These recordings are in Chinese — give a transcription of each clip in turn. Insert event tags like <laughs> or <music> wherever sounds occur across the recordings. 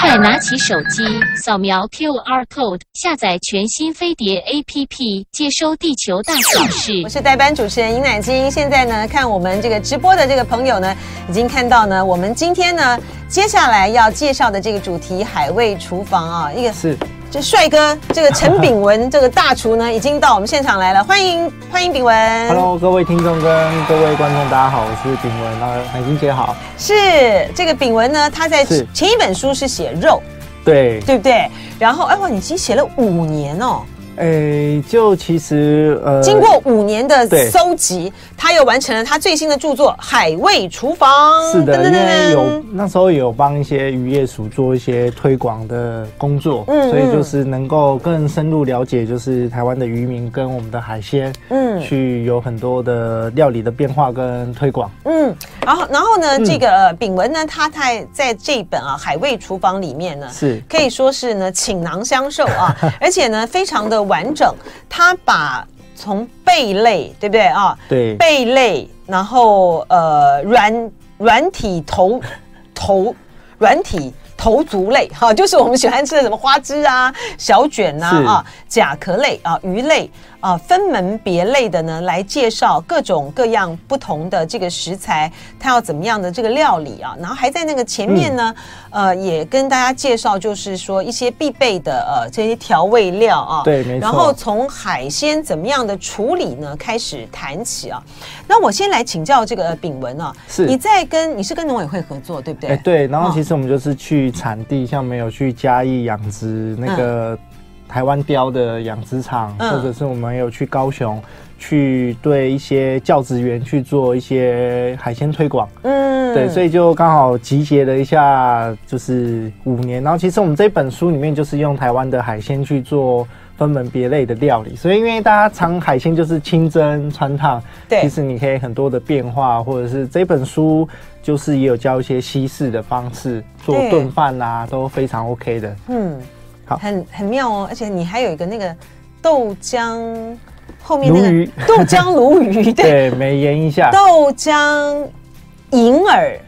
快拿起手机，扫描 QR code，下载全新飞碟 APP，接收地球大小事。我是代班主持人尹乃菁。现在呢，看我们这个直播的这个朋友呢，已经看到呢，我们今天呢，接下来要介绍的这个主题——海味厨房啊，一个是。这帅哥，这个陈炳文，这个大厨呢，已经到我们现场来了，<laughs> 欢迎欢迎炳文。Hello，各位听众跟各位观众，大家好，我是炳文，那海星姐好。是这个炳文呢，他在前一本书是写肉，对对不对？然后哎哇，你已经写了五年哦。诶，就其实呃，经过五年的搜集，他又完成了他最新的著作《海味厨房》。是的，因为有那时候有帮一些渔业署做一些推广的工作，嗯，所以就是能够更深入了解，就是台湾的渔民跟我们的海鲜，嗯，去有很多的料理的变化跟推广。嗯，然后然后呢，这个炳文呢，他在在这本啊《海味厨房》里面呢，是可以说是呢倾囊相授啊，<laughs> 而且呢非常的。完整，他把从贝类，对不对啊？对，贝类，然后呃软软体头头 <laughs> 软体头足类，哈、啊，就是我们喜欢吃的什么花枝啊、小卷呐啊、啊、甲壳类啊、鱼类。啊，分门别类的呢，来介绍各种各样不同的这个食材，它要怎么样的这个料理啊？然后还在那个前面呢，嗯、呃，也跟大家介绍，就是说一些必备的呃这些调味料啊。对，没错。然后从海鲜怎么样的处理呢开始谈起啊。那我先来请教这个炳文啊，是你在跟你是跟农委会合作对不对？哎，对。然后其实我们就是去产地，哦、像没有去嘉义养殖那个。嗯台湾雕的养殖场，或者是我们有去高雄，去对一些教职员去做一些海鲜推广。嗯，对，所以就刚好集结了一下，就是五年。然后其实我们这本书里面就是用台湾的海鲜去做分门别类的料理。所以因为大家尝海鲜就是清蒸、穿烫，对，其实你可以很多的变化，或者是这本书就是也有教一些西式的方式做炖饭啊，都非常 OK 的。嗯。很很妙哦，而且你还有一个那个豆浆后面那个豆浆鲈鱼，<laughs> 对，美颜一下豆浆银耳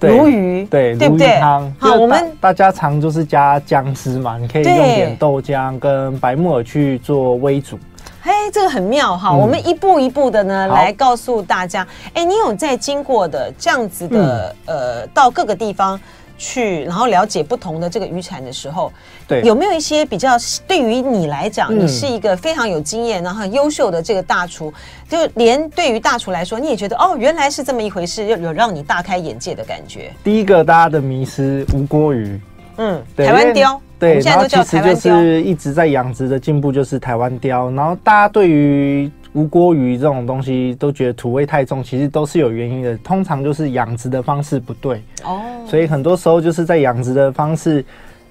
鲈鱼，对，对不对？汤好，我们大家常就是加姜汁嘛，你可以用点豆浆跟白木耳去做微煮。嘿，这个很妙哈，我们一步一步的呢来告诉大家。哎，你有在经过的这样子的呃，到各个地方。去，然后了解不同的这个渔产的时候，对，有没有一些比较对于你来讲，你是一个非常有经验，然后很优秀的这个大厨，就连对于大厨来说，你也觉得哦，原来是这么一回事，有有让你大开眼界的感觉。第一个大家的迷失，吴锅鱼，嗯，台湾雕，对，现在都叫台湾鯛，然后其实就是一直在养殖的进步，就是台湾雕，然后大家对于。吴锅鱼这种东西都觉得土味太重，其实都是有原因的。通常就是养殖的方式不对哦，所以很多时候就是在养殖的方式，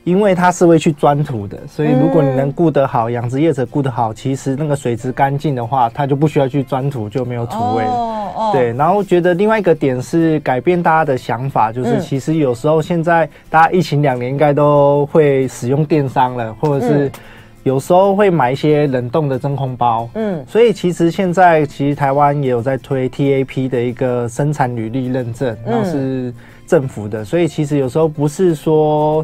因为它是会去钻土的，所以如果你能顾得好，养殖业者顾得好，其实那个水质干净的话，它就不需要去钻土，就没有土味了。哦哦，对。然后觉得另外一个点是改变大家的想法，就是其实有时候现在大家疫情两年应该都会使用电商了，或者是。有时候会买一些冷冻的真空包，嗯，所以其实现在其实台湾也有在推 TAP 的一个生产履历认证，然后是政府的，所以其实有时候不是说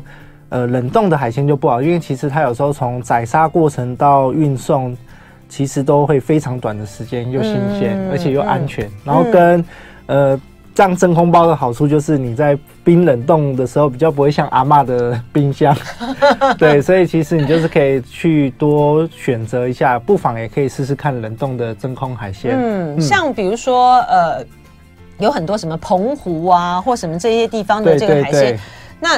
呃冷冻的海鲜就不好，因为其实它有时候从宰杀过程到运送，其实都会非常短的时间，又新鲜，而且又安全，然后跟呃。这样真空包的好处就是你在冰冷冻的时候比较不会像阿妈的冰箱，<laughs> 对，所以其实你就是可以去多选择一下，不妨也可以试试看冷冻的真空海鲜。嗯，像比如说呃，有很多什么澎湖啊或什么这些地方的这个海鲜，那。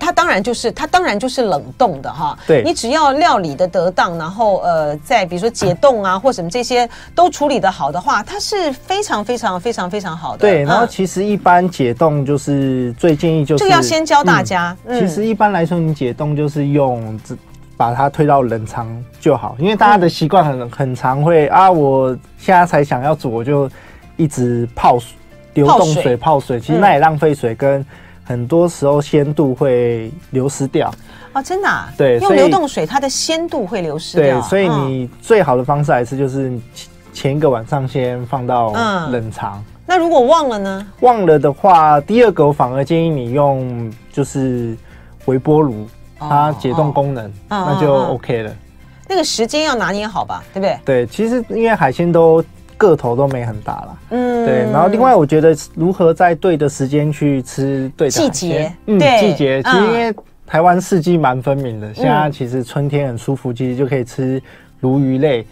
它当然就是它当然就是冷冻的哈，对，你只要料理的得当，然后呃，在比如说解冻啊或什么这些都处理得好的话，它是非常非常非常非常好的。对，然后其实一般解冻就是最建议就是这个要先教大家。其实一般来说，你解冻就是用把它推到冷藏就好，因为大家的习惯很很常会啊，我现在才想要煮，我就一直泡水，流动水泡水，其实那也浪费水跟。很多时候鲜度会流失掉哦，真的啊？对，用流动水，它的鲜度会流失掉。对，所以你最好的方式还是就是前一个晚上先放到冷藏。嗯。那如果忘了呢？忘了的话，第二个我反而建议你用就是微波炉，它解冻功能，那就 OK 了。那个时间要拿捏好吧，对不对？对，其实因为海鲜都个头都没很大啦，嗯，对。然后另外，我觉得如何在对的时间去吃对的季节，嗯，季节，其实因为台湾四季蛮分明的。现在其实春天很舒服，其实就可以吃鲈鱼类。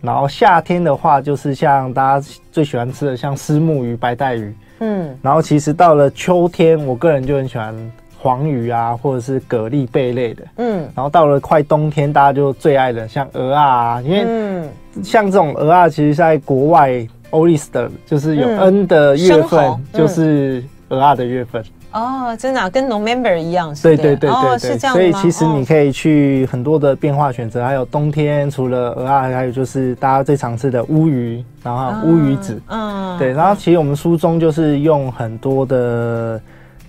然后夏天的话，就是像大家最喜欢吃的，像丝目鱼、白带鱼，嗯。然后其实到了秋天，我个人就很喜欢。黄鱼啊，或者是蛤蜊贝类的，嗯，然后到了快冬天，大家就最爱的像鹅啊，因为像这种鹅啊，其实在国外 Oyster 就是有 N 的月份，就是鹅啊的月份。哦，真的跟 November 一样，对对对对对，是这样。所以其实你可以去很多的变化选择，还有冬天除了鹅啊，还有就是大家最常吃的乌鱼，然后乌鱼子，嗯，对，然后其实我们书中就是用很多的。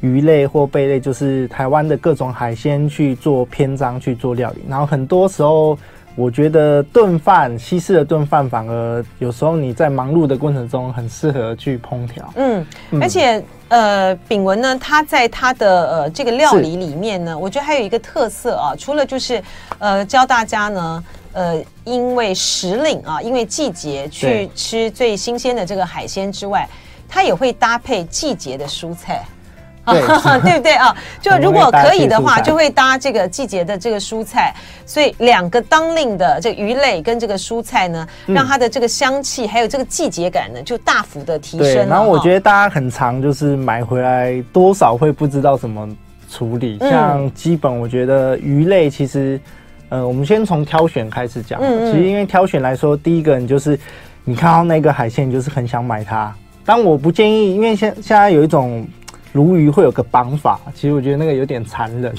鱼类或贝类，就是台湾的各种海鲜去做篇章去做料理，然后很多时候，我觉得炖饭西式的炖饭反而有时候你在忙碌的过程中很适合去烹调。嗯，而且呃，炳文呢，他在他的呃这个料理里面呢，我觉得还有一个特色啊，除了就是呃教大家呢，呃，因为时令啊，因为季节去吃最新鲜的这个海鲜之外，他也会搭配季节的蔬菜。<laughs> 对，<laughs> 对不对啊？就如果可以的话，就会搭这个季节的这个蔬菜，所以两个当令的这个鱼类跟这个蔬菜呢，让它的这个香气还有这个季节感呢，就大幅的提升。然后我觉得大家很常就是买回来多少会不知道怎么处理，像基本我觉得鱼类其实，呃，我们先从挑选开始讲。其实因为挑选来说，第一个你就是你看到那个海鲜，你就是很想买它。但我不建议，因为现现在有一种。鲈鱼会有个绑法，其实我觉得那个有点残忍。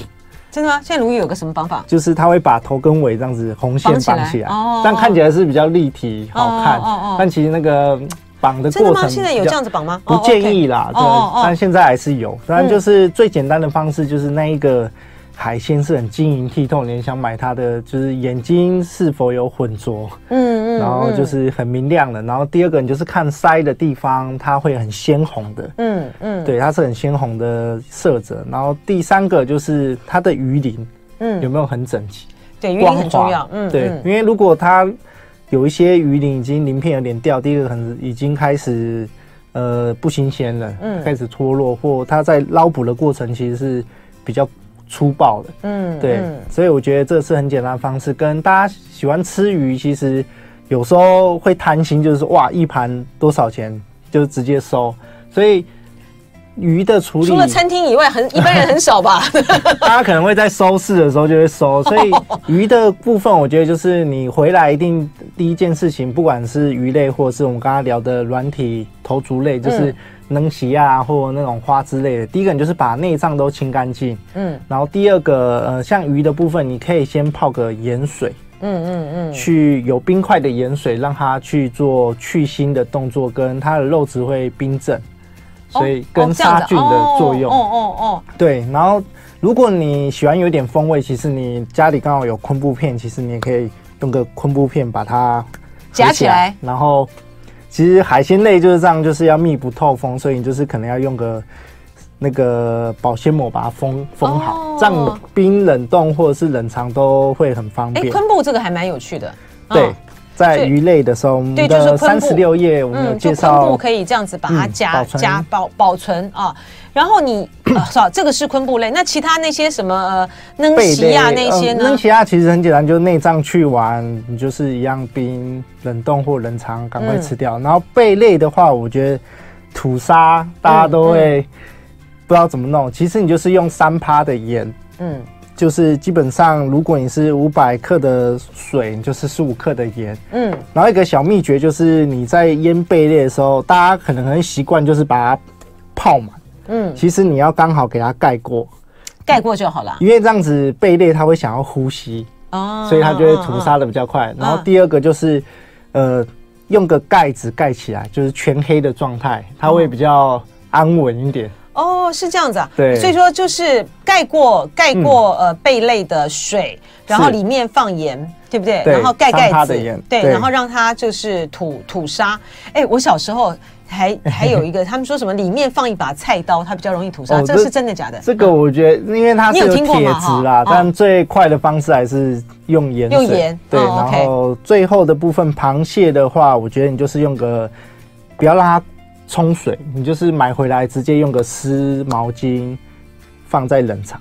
真的吗？现在鲈鱼有个什么绑法？就是它会把头跟尾这样子红线绑起来，哦、但看起来是比较立体好看。哦哦哦、但其实那个绑的过程，真的吗？现在有这样子绑吗？不建议啦，对。但现在还是有，当然就是最简单的方式就是那一个。海鲜是很晶莹剔透，你想买它的，就是眼睛是否有混浊，嗯嗯，然后就是很明亮的。然后第二个，你就是看腮的地方，它会很鲜红的，嗯嗯，对，它是很鲜红的色泽。然后第三个就是它的鱼鳞，嗯，有没有很整齐？对，鱼鳞很重要，嗯，对，因为如果它有一些鱼鳞已经鳞片有点掉，第一个可能已经开始呃不新鲜了，嗯，开始脱落，或它在捞捕的过程其实是比较。粗暴的，嗯，对，嗯、所以我觉得这是很简单的方式。跟大家喜欢吃鱼，其实有时候会贪心，就是说哇，一盘多少钱就直接收。所以鱼的处理，除了餐厅以外，很一般人很少吧。<laughs> 大家可能会在收市的时候就会收。所以 <laughs> 鱼的部分，我觉得就是你回来一定第一件事情，不管是鱼类，或者是我们刚刚聊的软体头足类，就是。嗯能洗啊，或那种花之类的。第一个，你就是把内脏都清干净。嗯。然后第二个，呃，像鱼的部分，你可以先泡个盐水。嗯嗯嗯。去有冰块的盐水，让它去做去腥的动作，跟它的肉质会冰镇，所以跟杀菌的作用。哦哦哦。对，然后如果你喜欢有点风味，其实你家里刚好有昆布片，其实你也可以用个昆布片把它夹起来，然后。其实海鲜类就是这样，就是要密不透风，所以你就是可能要用个那个保鲜膜把它封封好，哦、这样冰冷冻或者是冷藏都会很方便。哎，昆布这个还蛮有趣的。对，哦、在鱼类的时候，对，就是三十六页我们有介绍，昆布可以这样子把它夹夹保保存啊。然后你是吧？<coughs> 这个是昆布类，那其他那些什么呃，嫩鲫啊那些呢？嫩鲫啊其实很简单，就是内脏去完，你就是一样冰冷冻或冷藏，赶快吃掉。然后贝类的话，我觉得吐沙大家都会不知道怎么弄，其实你就是用三趴的盐，嗯，就是基本上如果你是五百克的水，你就是十五克的盐，嗯。然后一个小秘诀就是你在腌贝类的时候，大家可能很习惯就是把它泡满。嗯，其实你要刚好给它盖过，盖过就好了。因为这样子贝类它会想要呼吸哦，所以它就会屠杀的比较快。然后第二个就是，呃，用个盖子盖起来，就是全黑的状态，它会比较安稳一点。哦，是这样子啊。对，所以说就是盖过盖过呃贝类的水，然后里面放盐，对不对？然后盖盖子，对，然后让它就是吐吐沙。哎，我小时候。还 <laughs> 还有一个，他们说什么里面放一把菜刀，它比较容易吐沙，这是真的假的？这个我觉得，因为它是有铁质啦，但最快的方式还是用盐。用盐。对，然后最后的部分，螃蟹的话，我觉得你就是用个，不要让它冲水，你就是买回来直接用个湿毛巾放在冷藏。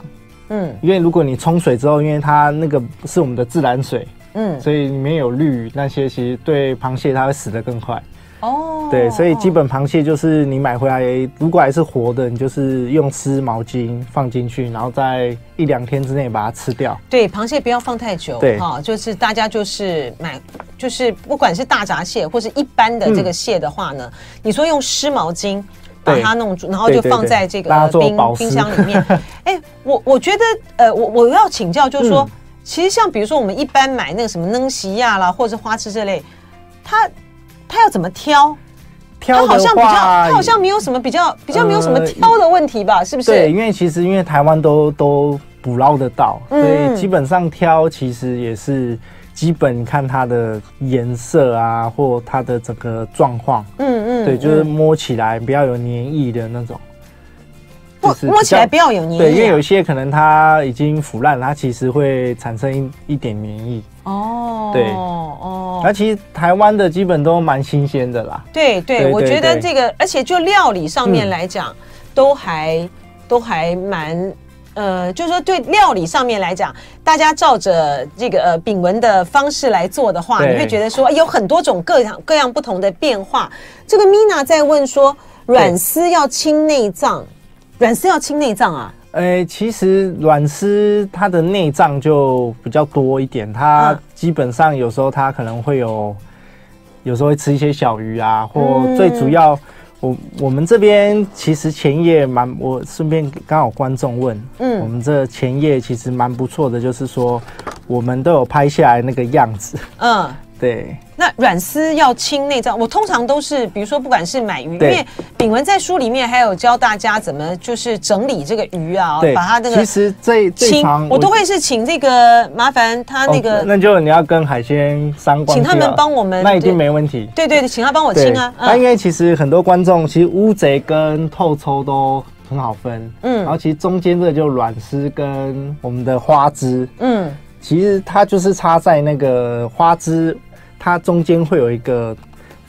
嗯，因为如果你冲水之后，因为它那个是我们的自来水，嗯，所以里面有氯那些，其实对螃蟹它会死得更快。哦，对，所以基本螃蟹就是你买回来，如果还是活的，你就是用湿毛巾放进去，然后在一两天之内把它吃掉。对，螃蟹不要放太久。对，哈，就是大家就是买，就是不管是大闸蟹或是一般的这个蟹的话呢，嗯、你说用湿毛巾把它弄住，然后就放在这个冰冰箱里面。哎、欸，我我觉得，呃，我我要请教，就是说，嗯、其实像比如说我们一般买那个什么嫩西亚啦，或者是花枝这类，它。他要怎么挑？挑好像比较，他好像没有什么比较比较没有什么挑的问题吧？呃、是不是？对，因为其实因为台湾都都捕捞得到，嗯、所以基本上挑其实也是基本看它的颜色啊，或它的整个状况。嗯嗯，对，就是摸起来不要有黏液的那种。摸摸起来不要有黏液。对，因为有一些可能它已经腐烂，它其实会产生一一点黏液。哦，对，哦，那其实台湾的基本都蛮新鲜的啦。对对，我觉得这个，而且就料理上面来讲，都还都还蛮，呃，就是说对料理上面来讲，大家照着这个呃炳文的方式来做的话，你会觉得说有很多种各样各样不同的变化。这个 Mina 在问说，软丝要清内脏，软丝要清内脏啊？诶、欸，其实软丝它的内脏就比较多一点，它基本上有时候它可能会有，有时候会吃一些小鱼啊，或最主要，我我们这边其实前夜蛮，我顺便刚好观众问，嗯，我们这前夜其实蛮不错的，就是说我们都有拍下来那个样子，嗯。<laughs> 对，那软丝要清内脏，我通常都是，比如说不管是买鱼，因为炳文在书里面还有教大家怎么就是整理这个鱼啊，对把它那个其实最清，我都会是请这个麻烦他那个，哦、那就你要跟海鲜商关，请他们帮我们，那一定没问题。对对对，请他帮我清啊。那、嗯、因为其实很多观众其实乌贼跟透抽都很好分，嗯，然后其实中间这个就软丝跟我们的花枝，嗯。其实它就是插在那个花枝，它中间会有一个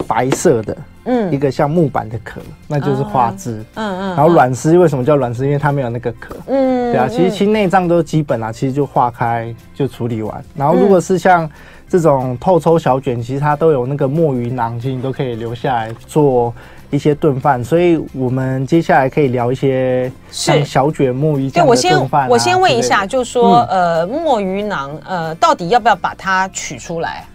白色的，嗯，一个像木板的壳，那就是花枝，嗯嗯。然后卵丝为什么叫卵丝？因为它没有那个壳，嗯，对啊。其实清内脏都基本啊，其实就化开就处理完。然后如果是像这种透抽小卷，其实它都有那个墨鱼囊，其实你都可以留下来做。一些炖饭，所以我们接下来可以聊一些像小卷墨鱼酱的炖饭啊。对，我先我先问一下，就说呃，墨鱼囊呃，到底要不要把它取出来？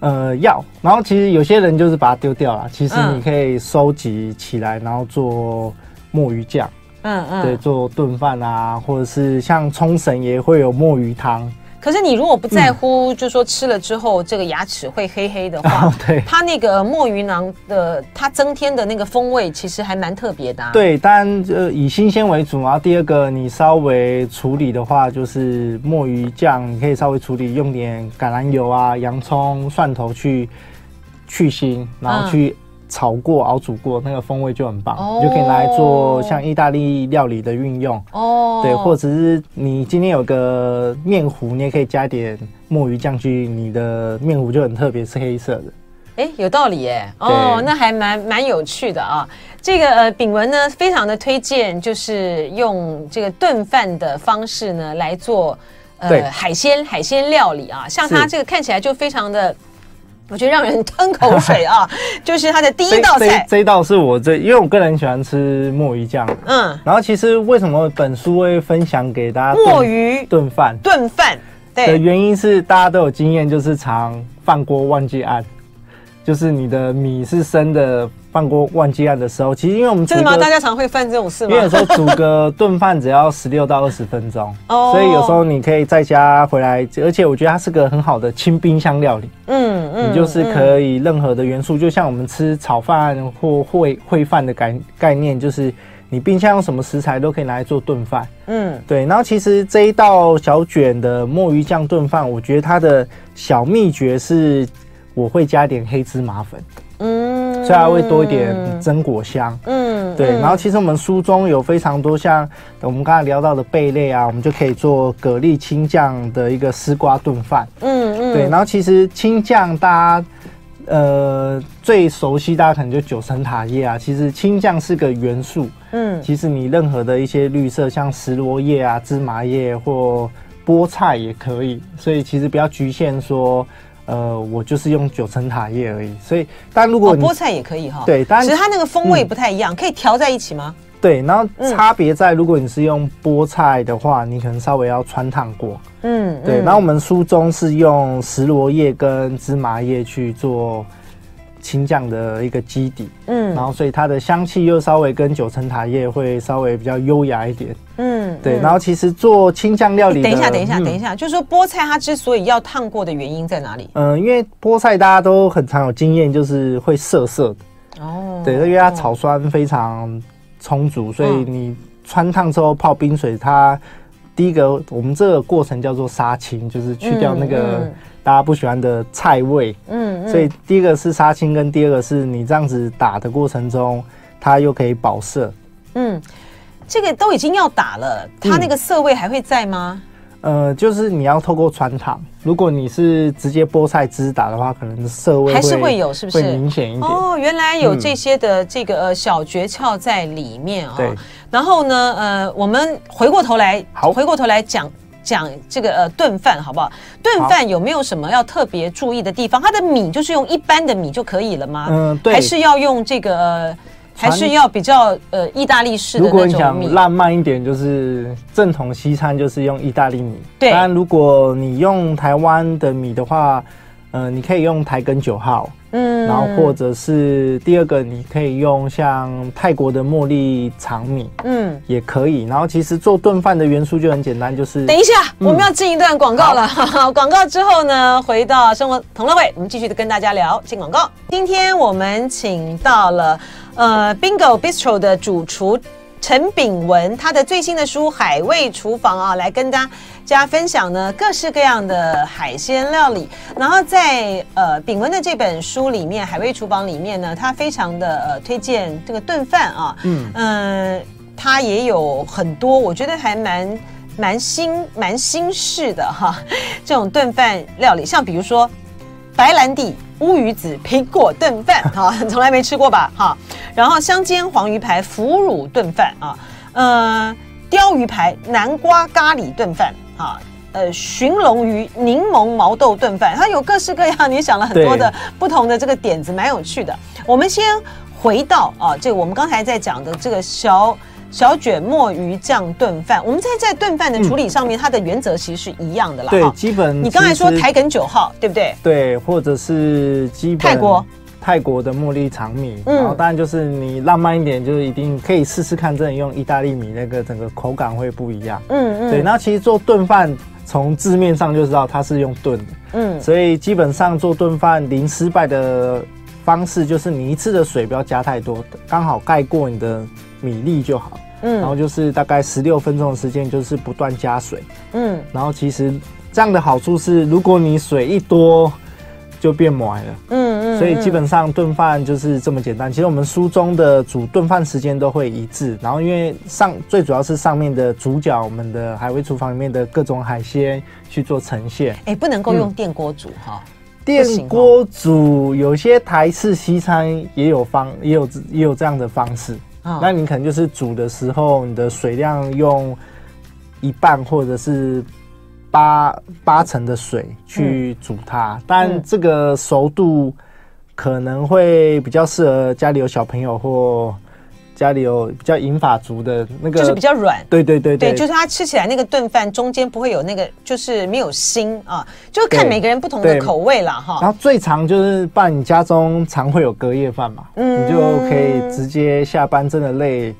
呃，要。然后其实有些人就是把它丢掉了，其实你可以收集起来，然后做墨鱼酱。嗯嗯，对，做炖饭啊，或者是像冲绳也会有墨鱼汤。可是你如果不在乎，就是说吃了之后这个牙齿会黑黑的话，<laughs> 对，它那个墨鱼囊的它增添的那个风味其实还蛮特别的。对，当然呃以新鲜为主，然后第二个你稍微处理的话，就是墨鱼酱你可以稍微处理，用点橄榄油啊、洋葱、蒜头去去腥，然后去。炒过、熬煮过，那个风味就很棒，哦、你就可以拿来做像意大利料理的运用。哦，对，或者是你今天有个面糊，你也可以加点墨鱼酱去，你的面糊就很特别，是黑色的。哎，有道理耶。哦，那还蛮蛮有趣的啊。这个呃，秉文呢，非常的推荐，就是用这个炖饭的方式呢来做呃海鲜海鲜料理啊。像它这个看起来就非常的。我觉得让人吞口水啊！<laughs> 就是它的第一道菜，这一道是我最，因为我个人喜欢吃墨鱼酱。嗯，然后其实为什么本书会分享给大家墨鱼炖饭？炖饭对的原因是大家都有经验，就是常饭锅忘记按，就是你的米是生的。饭锅忘记按的时候，其实因为我们真的吗？大家常会犯这种事吗？因为有时候煮个炖饭 <laughs> 只要十六到二十分钟，哦，所以有时候你可以在家回来，而且我觉得它是个很好的清冰箱料理。嗯嗯，你就是可以任何的元素，就像我们吃炒饭或烩烩饭的概概念，就是你冰箱有什么食材都可以拿来做炖饭。嗯，对。然后其实这一道小卷的墨鱼酱炖饭，我觉得它的小秘诀是我会加点黑芝麻粉。嗯。所以它会多一点榛果香。嗯，对。然后其实我们书中有非常多像我们刚才聊到的贝类啊，我们就可以做蛤蜊青酱的一个丝瓜炖饭。嗯嗯，对。然后其实青酱大家呃最熟悉，大家可能就九层塔叶啊。其实青酱是个元素。嗯，其实你任何的一些绿色，像石螺叶啊、芝麻叶或菠菜也可以。所以其实不要局限说。呃，我就是用九层塔叶而已，所以，但如果菠菜也可以哈，对，但其实它那个风味不太一样，嗯、可以调在一起吗？对，然后差别在，如果你是用菠菜的话，你可能稍微要穿烫过，嗯，对，然后我们书中是用石螺叶跟芝麻叶去做。青酱的一个基底，嗯，然后所以它的香气又稍微跟九层塔叶会稍微比较优雅一点，嗯，对。然后其实做青酱料理，等一下，等一下，等一下，就是说菠菜它之所以要烫过的原因在哪里？嗯，因为菠菜大家都很常有经验，就是会涩涩的，哦，对，因为它草酸非常充足，所以你穿烫之后泡冰水，它第一个我们这个过程叫做杀青，就是去掉那个。大家不喜欢的菜味，嗯，嗯，所以第一个是杀青，跟第二个是你这样子打的过程中，它又可以保色。嗯，这个都已经要打了，它那个色味还会在吗？嗯、呃，就是你要透过穿烫，如果你是直接菠菜汁打的话，可能涩味还是会有，是不是？会明显一点。哦，原来有这些的这个呃小诀窍在里面啊、哦。对。然后呢，呃，我们回过头来，好，回过头来讲。讲这个呃炖饭好不好？炖饭有没有什么要特别注意的地方？它的米就是用一般的米就可以了吗？嗯，对。还是要用这个，呃、还是要比较呃意大利式的那种米？如果你想浪漫一点，就是正统西餐就是用意大利米。对。当然，如果你用台湾的米的话，呃，你可以用台根九号。嗯，然后或者是第二个，你可以用像泰国的茉莉长米，嗯，也可以。然后其实做炖饭的元素就很简单，就是等一下，嗯、我们要进一段广告了。好 <laughs> 广告之后呢，回到生活同乐会，我们继续的跟大家聊进广告。今天我们请到了呃 Bingo Bistro 的主厨。陈炳文他的最新的书《海味厨房》啊，来跟大家分享呢各式各样的海鲜料理。然后在呃炳文的这本书里面，《海味厨房》里面呢，他非常的呃推荐这个炖饭啊，嗯。嗯、呃，他也有很多我觉得还蛮蛮新蛮新式的哈，这种炖饭料理，像比如说白兰地。乌鱼子苹果炖饭，<laughs> 哈，从来没吃过吧，哈。然后香煎黄鱼排腐乳炖饭啊，呃，鲷鱼排南瓜咖喱炖饭啊，呃，鲟龙鱼柠檬毛豆炖饭，它有各式各样，你想了很多的不同的这个点子，蛮有趣的。我们先回到啊，这个我们刚才在讲的这个小。小卷墨鱼酱炖饭，我们在在炖饭的处理上面，它的原则其实是一样的啦。对，基本你刚才说台梗九号，对不对？对，或者是基本泰国泰国的茉莉长米，然后当然就是你浪漫一点，就是一定可以试试看，真的用意大利米那个整个口感会不一样。嗯嗯。对，那其实做炖饭从字面上就知道它是用炖的，嗯，所以基本上做炖饭零失败的方式就是你一次的水不要加太多，刚好盖过你的。米粒就好，嗯，然后就是大概十六分钟的时间，就是不断加水，嗯，然后其实这样的好处是，如果你水一多，就变霉了，嗯嗯，所以基本上炖饭就是这么简单。其实我们书中的煮炖饭时间都会一致，然后因为上最主要是上面的主角，我们的海味厨房里面的各种海鲜去做呈现，哎，不能够用电锅煮哈，电锅煮有些台式西餐也有方，也有也有这样的方式。那你可能就是煮的时候，你的水量用一半或者是八八成的水去煮它，但这个熟度可能会比较适合家里有小朋友或。家里有比较银发族的那个，就是比较软，对对对对，就是它吃起来那个炖饭中间不会有那个，就是没有腥啊，就是看每个人不同的口味啦哈。然后最常就是办你家中常会有隔夜饭嘛，嗯，你就可以直接下班真的累，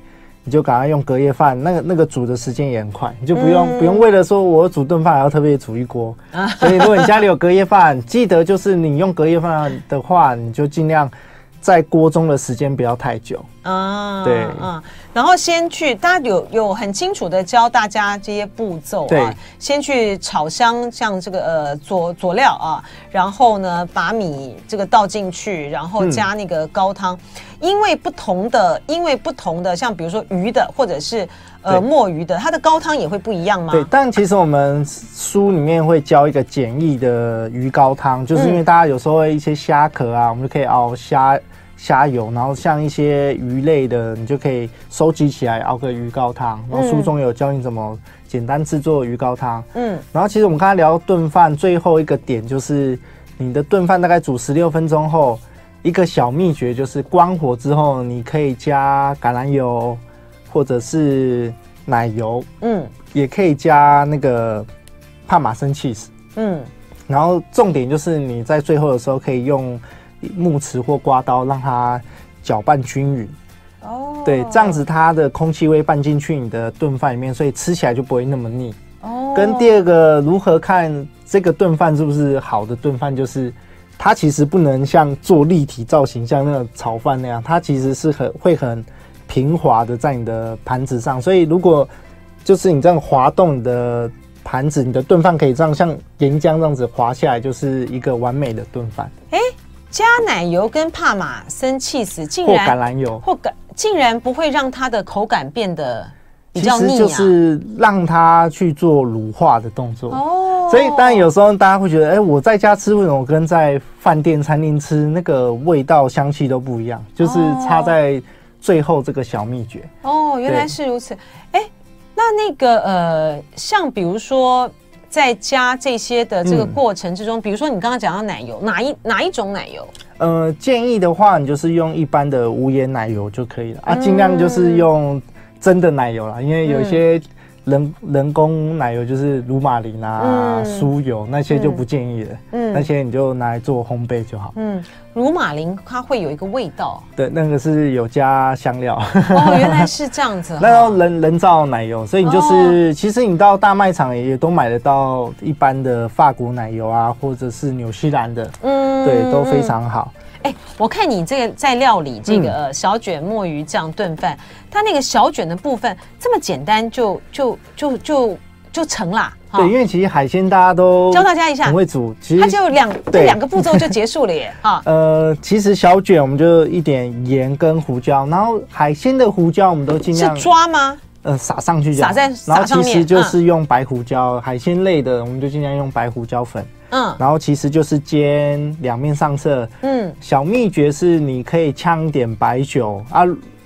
你就赶快用隔夜饭，那个那个煮的时间也很快，你就不用不用为了说我煮顿饭还要特别煮一锅，所以如果你家里有隔夜饭，记得就是你用隔夜饭的话，你就尽量在锅中的时间不要太久。啊，对，啊，然后先去，大家有有很清楚的教大家这些步骤啊，先去炒香，像这个呃佐佐料啊，然后呢把米这个倒进去，然后加那个高汤，嗯、因为不同的，因为不同的，像比如说鱼的或者是呃墨鱼的，它的高汤也会不一样吗？对，但其实我们书里面会教一个简易的鱼高汤，就是因为大家有时候会一些虾壳啊，我们就可以熬虾。虾油，然后像一些鱼类的，你就可以收集起来熬个鱼高汤。然后书中有教你怎么简单制作鱼高汤。嗯，然后其实我们刚才聊炖饭，最后一个点就是你的炖饭大概煮十六分钟后，一个小秘诀就是关火之后，你可以加橄榄油或者是奶油，嗯，也可以加那个帕玛森起司，嗯，然后重点就是你在最后的时候可以用。木匙或刮刀让它搅拌均匀哦，oh. 对，这样子它的空气会拌进去你的炖饭里面，所以吃起来就不会那么腻哦。Oh. 跟第二个如何看这个炖饭是不是好的炖饭，就是它其实不能像做立体造型，像那个炒饭那样，它其实是很会很平滑的在你的盘子上。所以如果就是你这样滑动你的盘子，你的炖饭可以这样像岩浆这样子滑下来，就是一个完美的炖饭。哎、欸。加奶油跟帕玛森起司，竟然或橄榄油或橄竟然不会让它的口感变得比较腻啊！就是让它去做乳化的动作哦。所以当然有时候大家会觉得，哎、欸，我在家吃为什么跟在饭店餐厅吃那个味道香气都不一样？就是差在最后这个小秘诀哦。原来是如此。哎、欸，那那个呃，像比如说。在加这些的这个过程之中，嗯、比如说你刚刚讲到奶油，哪一哪一种奶油？呃，建议的话，你就是用一般的无盐奶油就可以了、嗯、啊，尽量就是用真的奶油啦，因为有一些。人人工奶油就是乳马林啊、酥、嗯、油那些就不建议了。嗯，那些你就拿来做烘焙就好。嗯，乳马林它会有一个味道。对，那个是有加香料。哦，原来是这样子。<laughs> 那要人人造奶油，所以你就是，哦、其实你到大卖场也都买得到一般的法国奶油啊，或者是纽西兰的。嗯，对，都非常好。哎、欸，我看你这个在料理这个小卷墨鱼酱炖饭，嗯、它那个小卷的部分这么简单就就就就就成啦。对，因为其实海鲜大家都教大家一下，很会煮，其实它就两对两个步骤就结束了耶。<laughs> 哈，呃，其实小卷我们就一点盐跟胡椒，然后海鲜的胡椒我们都尽量是抓吗？呃，撒上去就撒在撒上面，然后其实就是用白胡椒，嗯、海鲜类的我们就尽量用白胡椒粉。嗯，然后其实就是煎两面上色。嗯，小秘诀是你可以呛一点白酒啊，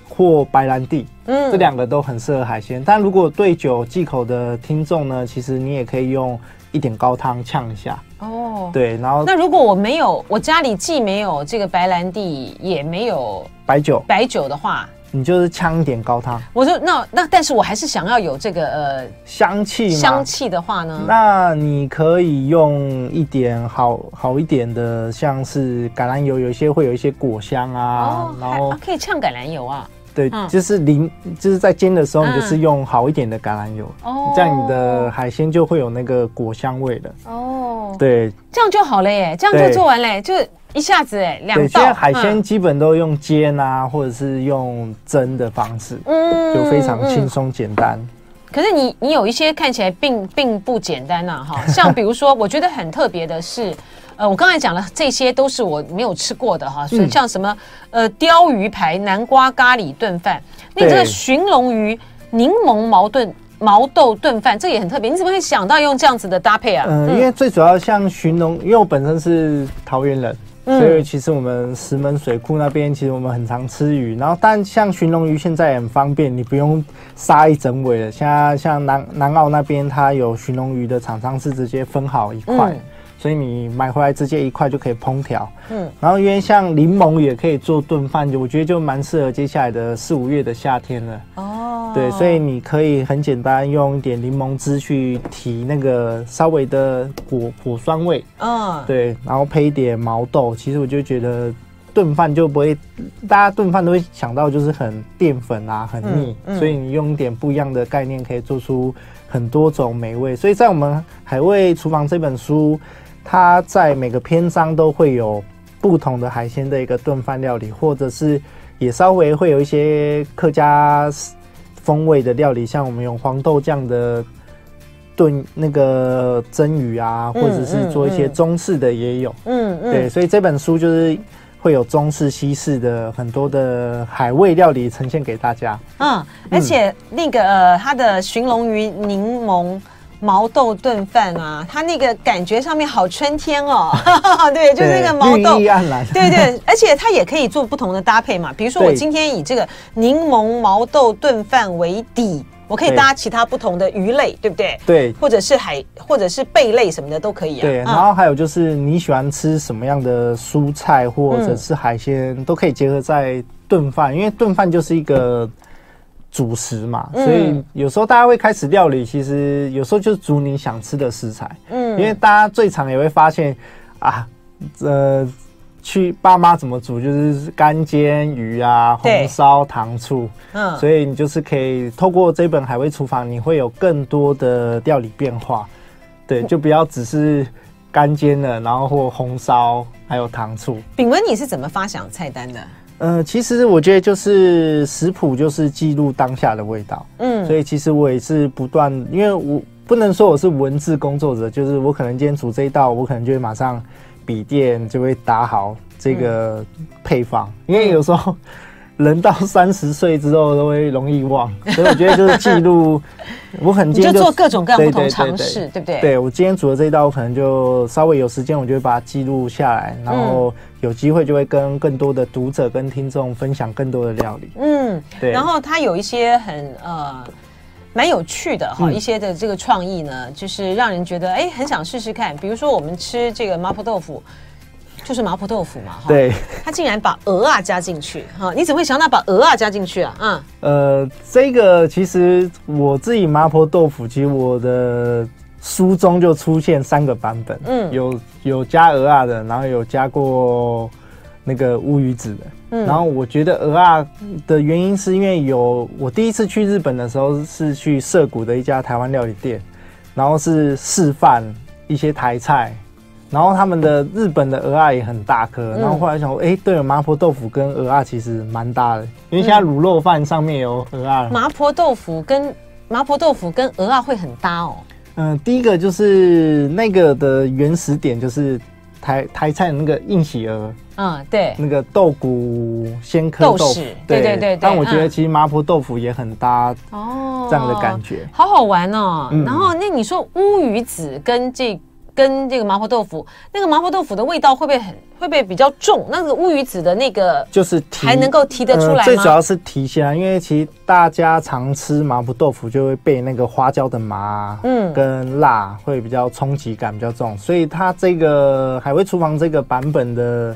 或白兰地。嗯，这两个都很适合海鲜。但如果对酒忌口的听众呢，其实你也可以用一点高汤呛一下。哦，对，然后那如果我没有，我家里既没有这个白兰地，也没有白酒，白酒的话。你就是呛一点高汤，我说那那，但是我还是想要有这个呃香气，香气的话呢，那你可以用一点好好一点的，像是橄榄油，有一些会有一些果香啊，哦、然后、啊、可以呛橄榄油啊，对，嗯、就是淋就是在煎的时候，你就是用好一点的橄榄油，哦、嗯，这样你的海鲜就会有那个果香味的。哦，对，这样就好了耶，这样就做完了，就。一下子哎，两道。对，现在海鲜基本都用煎啊，嗯、或者是用蒸的方式，嗯，就非常轻松简单。可是你你有一些看起来并并不简单呐、啊，哈，<laughs> 像比如说，我觉得很特别的是，呃，我刚才讲了这些都是我没有吃过的哈，所以像什么呃鲷鱼排、南瓜咖喱炖饭，那这个鲟龙鱼柠檬毛炖毛豆炖饭，这也很特别。你怎么会想到用这样子的搭配啊？嗯，因为最主要像寻龙，因为我本身是桃园人。所以其实我们石门水库那边，其实我们很常吃鱼。然后，但像寻龙鱼现在也很方便，你不用杀一整尾了。现在像南南澳那边，它有寻龙鱼的厂商是直接分好一块。嗯所以你买回来直接一块就可以烹调，嗯，然后因为像柠檬也可以做炖饭，就我觉得就蛮适合接下来的四五月的夏天了。哦，对，所以你可以很简单用一点柠檬汁去提那个稍微的果果酸味，嗯，对，然后配一点毛豆，其实我就觉得炖饭就不会，大家炖饭都会想到就是很淀粉啊，很腻，嗯嗯，所以你用一点不一样的概念，可以做出很多种美味。所以在我们海味厨房这本书。它在每个篇章都会有不同的海鲜的一个炖饭料理，或者是也稍微会有一些客家风味的料理，像我们用黄豆酱的炖那个蒸鱼啊，或者是做一些中式的也有。嗯嗯，对，所以这本书就是会有中式、西式的很多的海味料理呈现给大家。嗯，而且那个呃，它的寻龙鱼柠檬。毛豆炖饭啊，它那个感觉上面好春天哦，<laughs> 对，就是那个毛豆，对对，而且它也可以做不同的搭配嘛，比如说我今天以这个柠檬毛豆炖饭为底，我可以搭其他不同的鱼类，对不对？对，或者是海，或者是贝类什么的都可以啊。对，然后还有就是你喜欢吃什么样的蔬菜或者是海鲜，都可以结合在炖饭，因为炖饭就是一个。主食嘛，所以有时候大家会开始料理，其实有时候就是煮你想吃的食材。嗯，因为大家最常也会发现啊，呃，去爸妈怎么煮就是干煎鱼啊，红烧糖醋。嗯，所以你就是可以透过这本海味厨房，你会有更多的料理变化。对，就不要只是干煎的，然后或红烧还有糖醋。秉文，你是怎么发想菜单的？呃，其实我觉得就是食谱就是记录当下的味道，嗯，所以其实我也是不断，因为我不能说我是文字工作者，就是我可能今天煮这一道，我可能就会马上笔电就会打好这个配方，嗯、因为有时候。人到三十岁之后都会容易忘，所以我觉得就是记录。<laughs> 我很今天就，就做各种各样不同尝试，对不对？对，我今天煮的这一道，我可能就稍微有时间，我就会把它记录下来，然后有机会就会跟更多的读者跟听众分享更多的料理。嗯，对。然后它有一些很呃蛮有趣的哈，一些的这个创意呢，就是让人觉得哎很想试试看。比如说我们吃这个麻婆豆腐。就是麻婆豆腐嘛，哈对，他竟然把鹅啊加进去，哈，你怎么会想到把鹅啊加进去啊？嗯，呃，这个其实我自己麻婆豆腐，其实我的书中就出现三个版本，嗯，有有加鹅啊的，然后有加过那个乌鱼子的，嗯，然后我觉得鹅啊的原因是因为有我第一次去日本的时候是去涩谷的一家台湾料理店，然后是示范一些台菜。然后他们的日本的鹅啊也很大颗，然后后来想说，哎、欸，对了，麻婆豆腐跟鹅啊其实蛮搭的，因为现在卤肉饭上面有蚵仔。麻婆豆腐跟麻婆豆腐跟鹅啊会很搭哦。嗯，第一个就是那个的原始点就是台台菜的那个应喜蚵，嗯，对，那个豆骨鲜颗豆腐，对对对。但我觉得其实麻婆豆腐也很搭哦，这样的感觉，好好玩哦。然后那你说乌鱼子跟这。跟这个麻婆豆腐，那个麻婆豆腐的味道会不会很会不会比较重？那个乌鱼子的那个就是还能够提得出来吗？呃、最主要是提鲜啊，因为其实大家常吃麻婆豆腐就会被那个花椒的麻，嗯，跟辣会比较冲击感比较重，所以它这个海味厨房这个版本的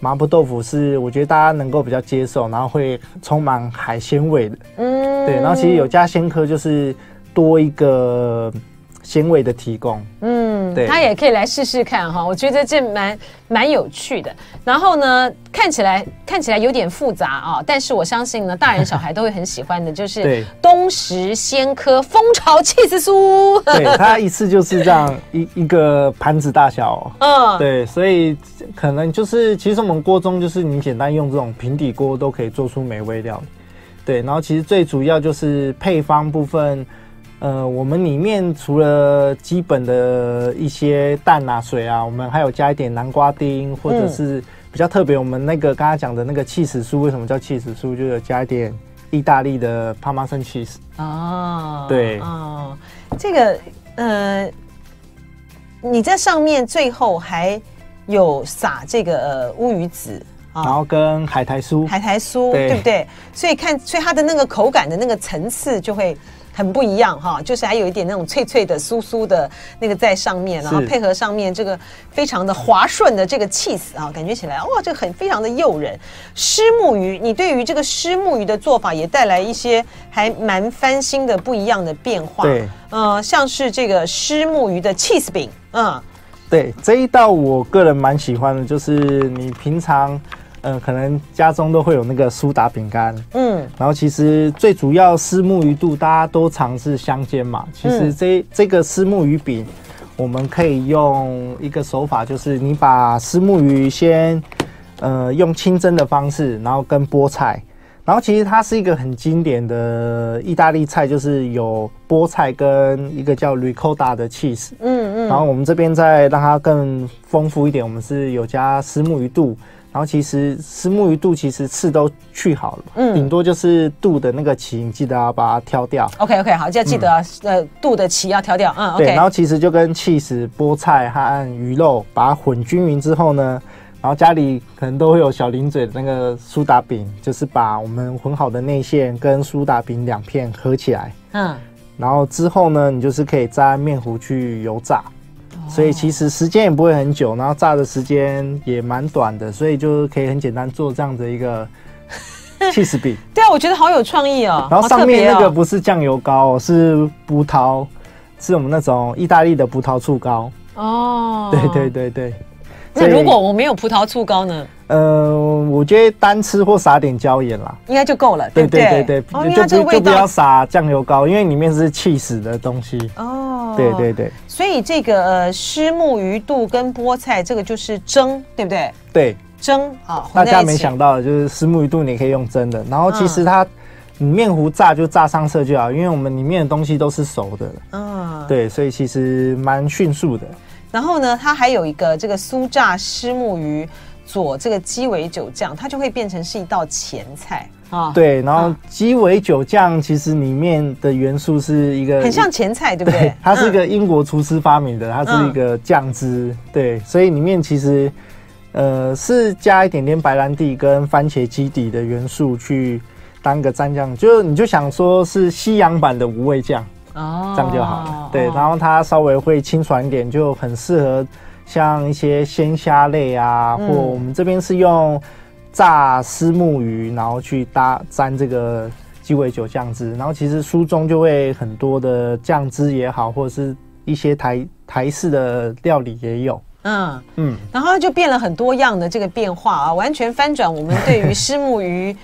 麻婆豆腐是我觉得大家能够比较接受，然后会充满海鲜味的，嗯，对，然后其实有加鲜科就是多一个。鲜味的提供，嗯，对，他也可以来试试看哈，我觉得这蛮蛮有趣的。然后呢，看起来看起来有点复杂啊，但是我相信呢，大人小孩都会很喜欢的，就是东石鲜科蜂巢起司酥。对，它一次就是这样 <laughs> 一一个盘子大小，嗯，对，所以可能就是其实我们锅中就是你简单用这种平底锅都可以做出美味料理。对，然后其实最主要就是配方部分。呃，我们里面除了基本的一些蛋啊、水啊，我们还有加一点南瓜丁，或者是比较特别，我们那个刚才讲的那个起司酥，为什么叫起司酥？就有加一点意大利的帕玛森起司。哦，对，哦，这个呃，你在上面最后还有撒这个呃乌鱼子，然后跟海苔酥，海苔酥，对，对不对？所以看，所以它的那个口感的那个层次就会。很不一样哈，就是还有一点那种脆脆的、酥酥的那个在上面，然后配合上面这个非常的滑顺的这个起司啊，感觉起来哇，这个很非常的诱人。虱目鱼，你对于这个虱目鱼的做法也带来一些还蛮翻新的不一样的变化。对，呃，像是这个虱目鱼的 cheese 饼，嗯，对，这一道我个人蛮喜欢的，就是你平常。嗯，可能家中都会有那个苏打饼干，嗯，然后其实最主要虱目鱼肚大家都尝试香煎嘛，其实这、嗯、这个虱目鱼饼，我们可以用一个手法，就是你把虱目鱼先，呃用清蒸的方式，然后跟菠菜。然后其实它是一个很经典的意大利菜，就是有菠菜跟一个叫 ricotta 的 cheese。嗯嗯。然后我们这边再让它更丰富一点，我们是有加虱目鱼肚。然后其实虱目鱼肚其实刺都去好了，嗯，顶多就是肚的那个鳍，记得要把它挑掉。OK OK，好，就要记得啊，嗯、呃，肚的鳍要挑掉。嗯，对。Okay、然后其实就跟 cheese、菠菜和鱼肉把它混均匀之后呢。然后家里可能都会有小零嘴的那个苏打饼，就是把我们混好的内馅跟苏打饼两片合起来。嗯，然后之后呢，你就是可以沾面糊去油炸，哦、所以其实时间也不会很久，然后炸的时间也蛮短的，所以就可以很简单做这样的一个起司饼。对啊，我觉得好有创意哦。然后上面那个不是酱油膏，是葡萄，是我们那种意大利的葡萄醋膏。哦，对对对对。那如果我没有葡萄醋膏呢？呃，我觉得单吃或撒点椒盐啦，应该就够了。对对对对，哦、就不就不要撒酱油膏，因为里面是气死的东西。哦，对对对。所以这个呃，虱目鱼肚跟菠菜，这个就是蒸，对不对？对，蒸啊。大家没想到的就是虱目鱼肚你可以用蒸的，然后其实它你面糊炸就炸上色就好，因为我们里面的东西都是熟的。嗯，对，所以其实蛮迅速的。然后呢，它还有一个这个酥炸虱目鱼佐这个鸡尾酒酱，它就会变成是一道前菜啊。对，然后鸡尾酒酱其实里面的元素是一个很像前菜，对不对？对，<laughs> 它是一个英国厨师发明的，它是一个酱汁。嗯、对，所以里面其实呃是加一点点白兰地跟番茄基底的元素去当个蘸酱，就你就想说是西洋版的无味酱。哦，这样就好了。对，然后它稍微会清爽一点，就很适合像一些鲜虾类啊，或我们这边是用炸虱目鱼，然后去搭沾这个鸡尾酒酱汁。然后其实书中就会很多的酱汁也好，或者是一些台台式的料理也有。嗯嗯，然后就变了很多样的这个变化啊，完全翻转我们对于 <laughs> 虱目鱼。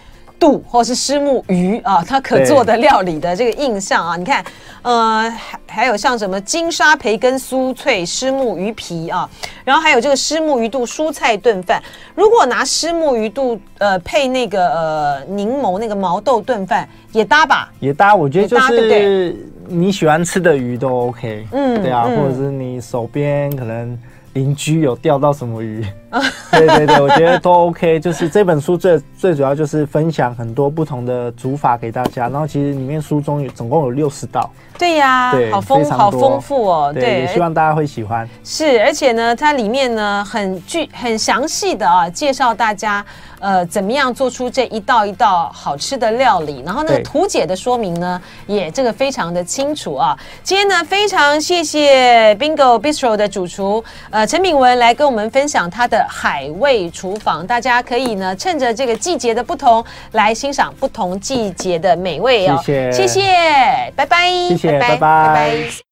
肚或是虱目鱼啊，它可做的料理的这个印象啊，你看，呃，还还有像什么金沙培根酥脆虱目鱼皮啊，然后还有这个虱目鱼肚蔬菜炖饭。如果拿虱目鱼肚呃配那个呃柠檬那个毛豆炖饭也搭吧？也搭，我觉得就是你喜欢吃的鱼都 OK。嗯，对啊，或者是你手边可能。邻居有钓到什么鱼？<laughs> 对对对，我觉得都 OK。就是这本书最最主要就是分享很多不同的煮法给大家。然后其实里面书中有总共有六十道。对呀，对，好丰好丰富哦。对，也希望大家会喜欢。是，而且呢，它里面呢很具很详细的啊介绍大家呃怎么样做出这一道一道好吃的料理。然后那个图解的说明呢也这个非常的清楚啊。今天呢非常谢谢 Bingo Bistro 的主厨呃。呃，陈敏文来跟我们分享他的海味厨房，大家可以呢趁着这个季节的不同，来欣赏不同季节的美味哦。谢谢，谢谢，拜拜，谢谢，拜拜，拜拜。